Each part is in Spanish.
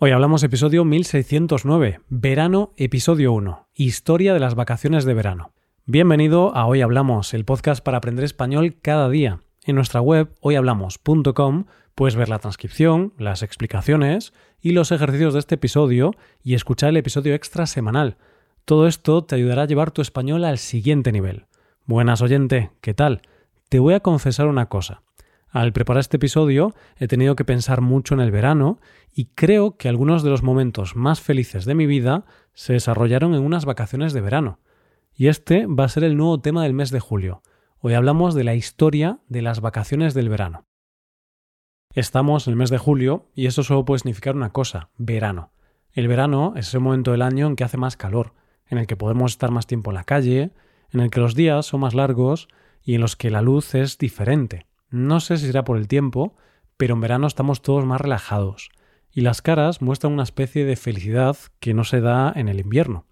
Hoy hablamos episodio 1609, Verano, episodio 1, Historia de las vacaciones de verano. Bienvenido a Hoy Hablamos, el podcast para aprender español cada día. En nuestra web hoyhablamos.com puedes ver la transcripción, las explicaciones y los ejercicios de este episodio y escuchar el episodio extra semanal. Todo esto te ayudará a llevar tu español al siguiente nivel. Buenas oyente, ¿qué tal? Te voy a confesar una cosa. Al preparar este episodio he tenido que pensar mucho en el verano y creo que algunos de los momentos más felices de mi vida se desarrollaron en unas vacaciones de verano. Y este va a ser el nuevo tema del mes de julio. Hoy hablamos de la historia de las vacaciones del verano. Estamos en el mes de julio y eso solo puede significar una cosa, verano. El verano es ese momento del año en que hace más calor, en el que podemos estar más tiempo en la calle, en el que los días son más largos y en los que la luz es diferente. No sé si será por el tiempo, pero en verano estamos todos más relajados, y las caras muestran una especie de felicidad que no se da en el invierno.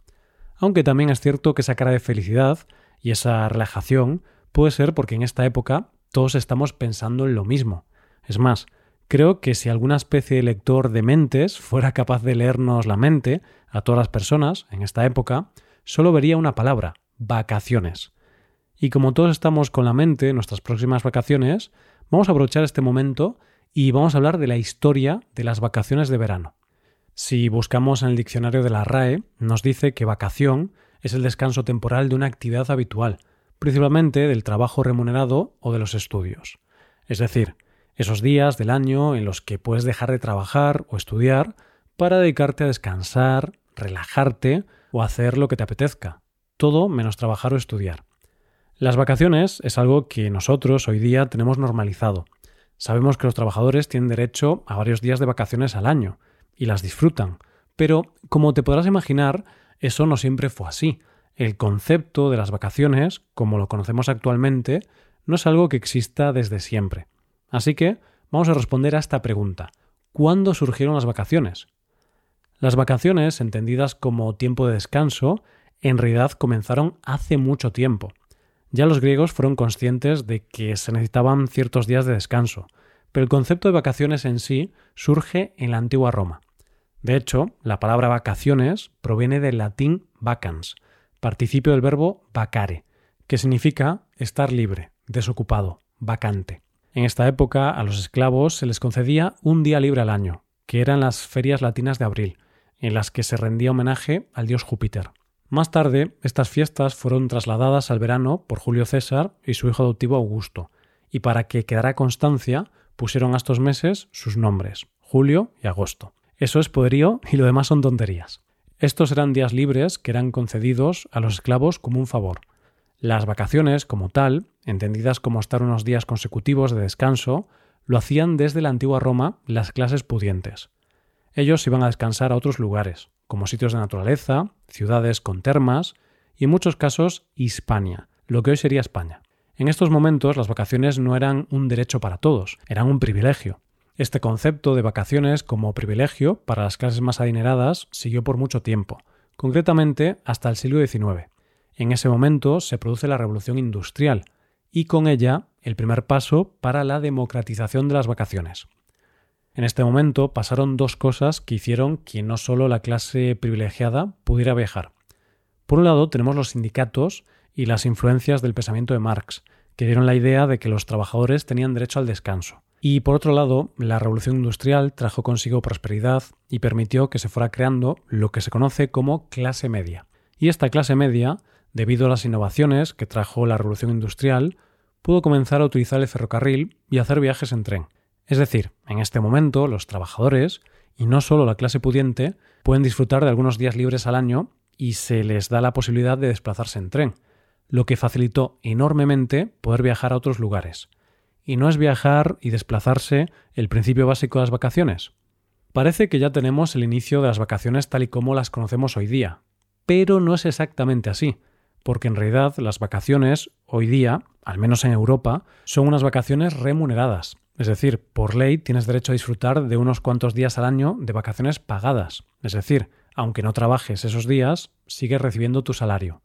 Aunque también es cierto que esa cara de felicidad y esa relajación puede ser porque en esta época todos estamos pensando en lo mismo. Es más, creo que si alguna especie de lector de mentes fuera capaz de leernos la mente a todas las personas en esta época, solo vería una palabra, vacaciones. Y como todos estamos con la mente en nuestras próximas vacaciones, vamos a aprovechar este momento y vamos a hablar de la historia de las vacaciones de verano. Si buscamos en el diccionario de la RAE, nos dice que vacación es el descanso temporal de una actividad habitual, principalmente del trabajo remunerado o de los estudios. Es decir, esos días del año en los que puedes dejar de trabajar o estudiar para dedicarte a descansar, relajarte o hacer lo que te apetezca, todo menos trabajar o estudiar. Las vacaciones es algo que nosotros hoy día tenemos normalizado. Sabemos que los trabajadores tienen derecho a varios días de vacaciones al año y las disfrutan, pero como te podrás imaginar, eso no siempre fue así. El concepto de las vacaciones, como lo conocemos actualmente, no es algo que exista desde siempre. Así que vamos a responder a esta pregunta. ¿Cuándo surgieron las vacaciones? Las vacaciones, entendidas como tiempo de descanso, en realidad comenzaron hace mucho tiempo. Ya los griegos fueron conscientes de que se necesitaban ciertos días de descanso, pero el concepto de vacaciones en sí surge en la antigua Roma. De hecho, la palabra vacaciones proviene del latín vacans, participio del verbo vacare, que significa estar libre, desocupado, vacante. En esta época a los esclavos se les concedía un día libre al año, que eran las ferias latinas de abril, en las que se rendía homenaje al dios Júpiter. Más tarde, estas fiestas fueron trasladadas al verano por Julio César y su hijo adoptivo Augusto, y para que quedara constancia, pusieron a estos meses sus nombres, julio y agosto. Eso es poderío y lo demás son tonterías. Estos eran días libres que eran concedidos a los esclavos como un favor. Las vacaciones, como tal, entendidas como estar unos días consecutivos de descanso, lo hacían desde la antigua Roma las clases pudientes. Ellos iban a descansar a otros lugares, como sitios de naturaleza, ciudades con termas y en muchos casos Hispania, lo que hoy sería España. En estos momentos las vacaciones no eran un derecho para todos, eran un privilegio. Este concepto de vacaciones como privilegio para las clases más adineradas siguió por mucho tiempo, concretamente hasta el siglo XIX. En ese momento se produce la revolución industrial y con ella el primer paso para la democratización de las vacaciones. En este momento pasaron dos cosas que hicieron que no solo la clase privilegiada pudiera viajar. Por un lado tenemos los sindicatos y las influencias del pensamiento de Marx, que dieron la idea de que los trabajadores tenían derecho al descanso. Y por otro lado, la revolución industrial trajo consigo prosperidad y permitió que se fuera creando lo que se conoce como clase media. Y esta clase media, debido a las innovaciones que trajo la revolución industrial, pudo comenzar a utilizar el ferrocarril y hacer viajes en tren. Es decir, en este momento los trabajadores, y no solo la clase pudiente, pueden disfrutar de algunos días libres al año y se les da la posibilidad de desplazarse en tren, lo que facilitó enormemente poder viajar a otros lugares. ¿Y no es viajar y desplazarse el principio básico de las vacaciones? Parece que ya tenemos el inicio de las vacaciones tal y como las conocemos hoy día, pero no es exactamente así, porque en realidad las vacaciones hoy día, al menos en Europa, son unas vacaciones remuneradas, es decir, por ley tienes derecho a disfrutar de unos cuantos días al año de vacaciones pagadas. Es decir, aunque no trabajes esos días, sigues recibiendo tu salario.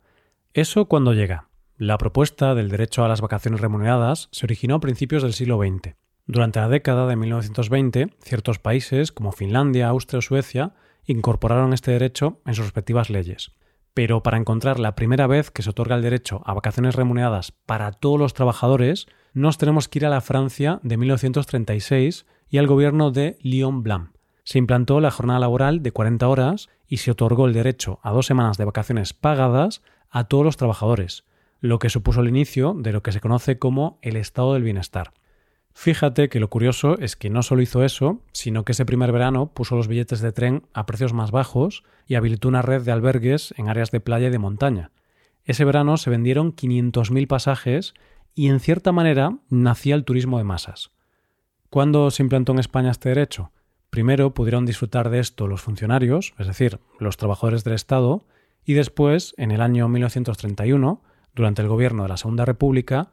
¿Eso cuando llega? La propuesta del derecho a las vacaciones remuneradas se originó a principios del siglo XX. Durante la década de 1920, ciertos países como Finlandia, Austria o Suecia incorporaron este derecho en sus respectivas leyes. Pero para encontrar la primera vez que se otorga el derecho a vacaciones remuneradas para todos los trabajadores, nos tenemos que ir a la Francia de 1936 y al gobierno de Lyon Blanc. Se implantó la jornada laboral de 40 horas y se otorgó el derecho a dos semanas de vacaciones pagadas a todos los trabajadores, lo que supuso el inicio de lo que se conoce como el estado del bienestar. Fíjate que lo curioso es que no solo hizo eso, sino que ese primer verano puso los billetes de tren a precios más bajos y habilitó una red de albergues en áreas de playa y de montaña. Ese verano se vendieron 500.000 pasajes y en cierta manera nacía el turismo de masas. ¿Cuándo se implantó en España este derecho? Primero pudieron disfrutar de esto los funcionarios, es decir, los trabajadores del Estado, y después, en el año 1931, durante el gobierno de la Segunda República,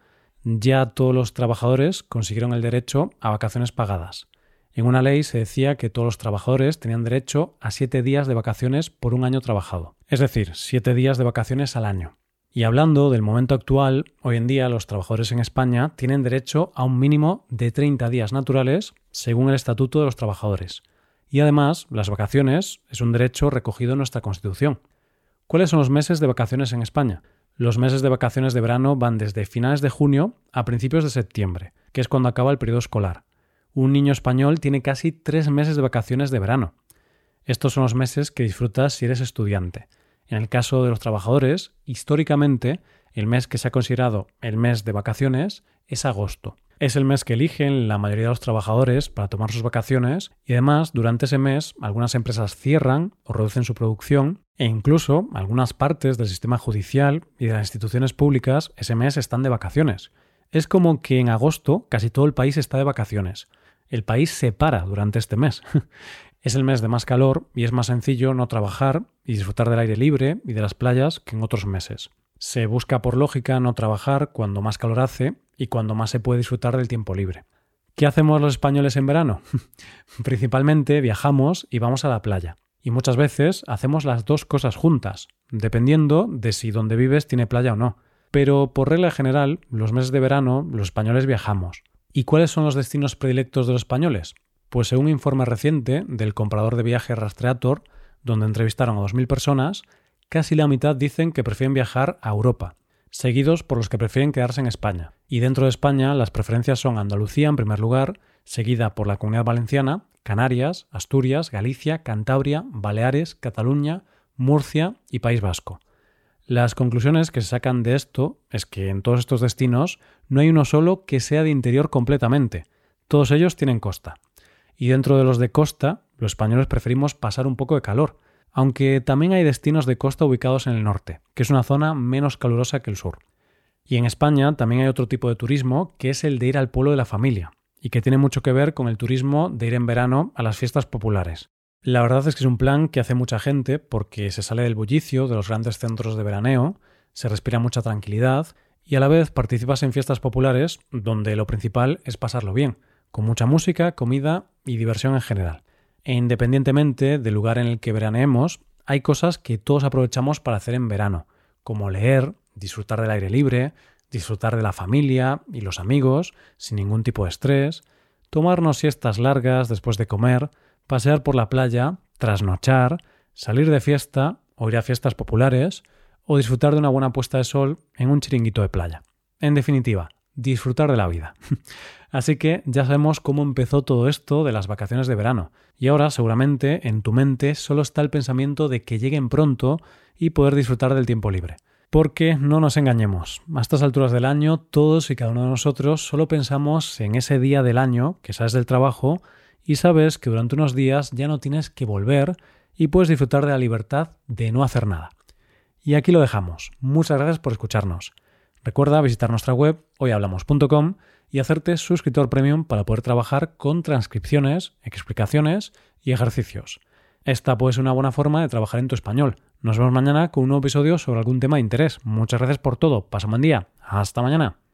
ya todos los trabajadores consiguieron el derecho a vacaciones pagadas. En una ley se decía que todos los trabajadores tenían derecho a siete días de vacaciones por un año trabajado, es decir, siete días de vacaciones al año. Y hablando del momento actual, hoy en día los trabajadores en España tienen derecho a un mínimo de 30 días naturales según el Estatuto de los Trabajadores. Y además, las vacaciones es un derecho recogido en nuestra Constitución. ¿Cuáles son los meses de vacaciones en España? Los meses de vacaciones de verano van desde finales de junio a principios de septiembre, que es cuando acaba el periodo escolar. Un niño español tiene casi tres meses de vacaciones de verano. Estos son los meses que disfrutas si eres estudiante. En el caso de los trabajadores, históricamente, el mes que se ha considerado el mes de vacaciones es agosto. Es el mes que eligen la mayoría de los trabajadores para tomar sus vacaciones y además durante ese mes algunas empresas cierran o reducen su producción e incluso algunas partes del sistema judicial y de las instituciones públicas ese mes están de vacaciones. Es como que en agosto casi todo el país está de vacaciones. El país se para durante este mes. es el mes de más calor y es más sencillo no trabajar y disfrutar del aire libre y de las playas que en otros meses. Se busca por lógica no trabajar cuando más calor hace y cuando más se puede disfrutar del tiempo libre. ¿Qué hacemos los españoles en verano? Principalmente viajamos y vamos a la playa. Y muchas veces hacemos las dos cosas juntas, dependiendo de si donde vives tiene playa o no. Pero por regla general, los meses de verano los españoles viajamos. ¿Y cuáles son los destinos predilectos de los españoles? Pues según un informe reciente del comprador de viajes Rastreator, donde entrevistaron a 2.000 personas, casi la mitad dicen que prefieren viajar a Europa, seguidos por los que prefieren quedarse en España. Y dentro de España las preferencias son Andalucía en primer lugar, seguida por la Comunidad Valenciana, Canarias, Asturias, Galicia, Cantabria, Baleares, Cataluña, Murcia y País Vasco. Las conclusiones que se sacan de esto es que en todos estos destinos no hay uno solo que sea de interior completamente. Todos ellos tienen costa. Y dentro de los de costa, los españoles preferimos pasar un poco de calor, aunque también hay destinos de costa ubicados en el norte, que es una zona menos calurosa que el sur. Y en España también hay otro tipo de turismo, que es el de ir al pueblo de la familia, y que tiene mucho que ver con el turismo de ir en verano a las fiestas populares. La verdad es que es un plan que hace mucha gente porque se sale del bullicio de los grandes centros de veraneo, se respira mucha tranquilidad y a la vez participas en fiestas populares donde lo principal es pasarlo bien, con mucha música, comida y diversión en general. E independientemente del lugar en el que veraneemos, hay cosas que todos aprovechamos para hacer en verano, como leer, disfrutar del aire libre, disfrutar de la familia y los amigos, sin ningún tipo de estrés, tomarnos siestas largas después de comer, pasear por la playa, trasnochar, salir de fiesta o ir a fiestas populares, o disfrutar de una buena puesta de sol en un chiringuito de playa. En definitiva, disfrutar de la vida. Así que ya sabemos cómo empezó todo esto de las vacaciones de verano. Y ahora seguramente en tu mente solo está el pensamiento de que lleguen pronto y poder disfrutar del tiempo libre. Porque no nos engañemos, a estas alturas del año todos y cada uno de nosotros solo pensamos en ese día del año que sales del trabajo y sabes que durante unos días ya no tienes que volver y puedes disfrutar de la libertad de no hacer nada. Y aquí lo dejamos. Muchas gracias por escucharnos. Recuerda visitar nuestra web hoyhablamos.com y hacerte suscriptor premium para poder trabajar con transcripciones, explicaciones y ejercicios. Esta puede ser una buena forma de trabajar en tu español. Nos vemos mañana con un nuevo episodio sobre algún tema de interés. Muchas gracias por todo. Pasa un buen día. Hasta mañana.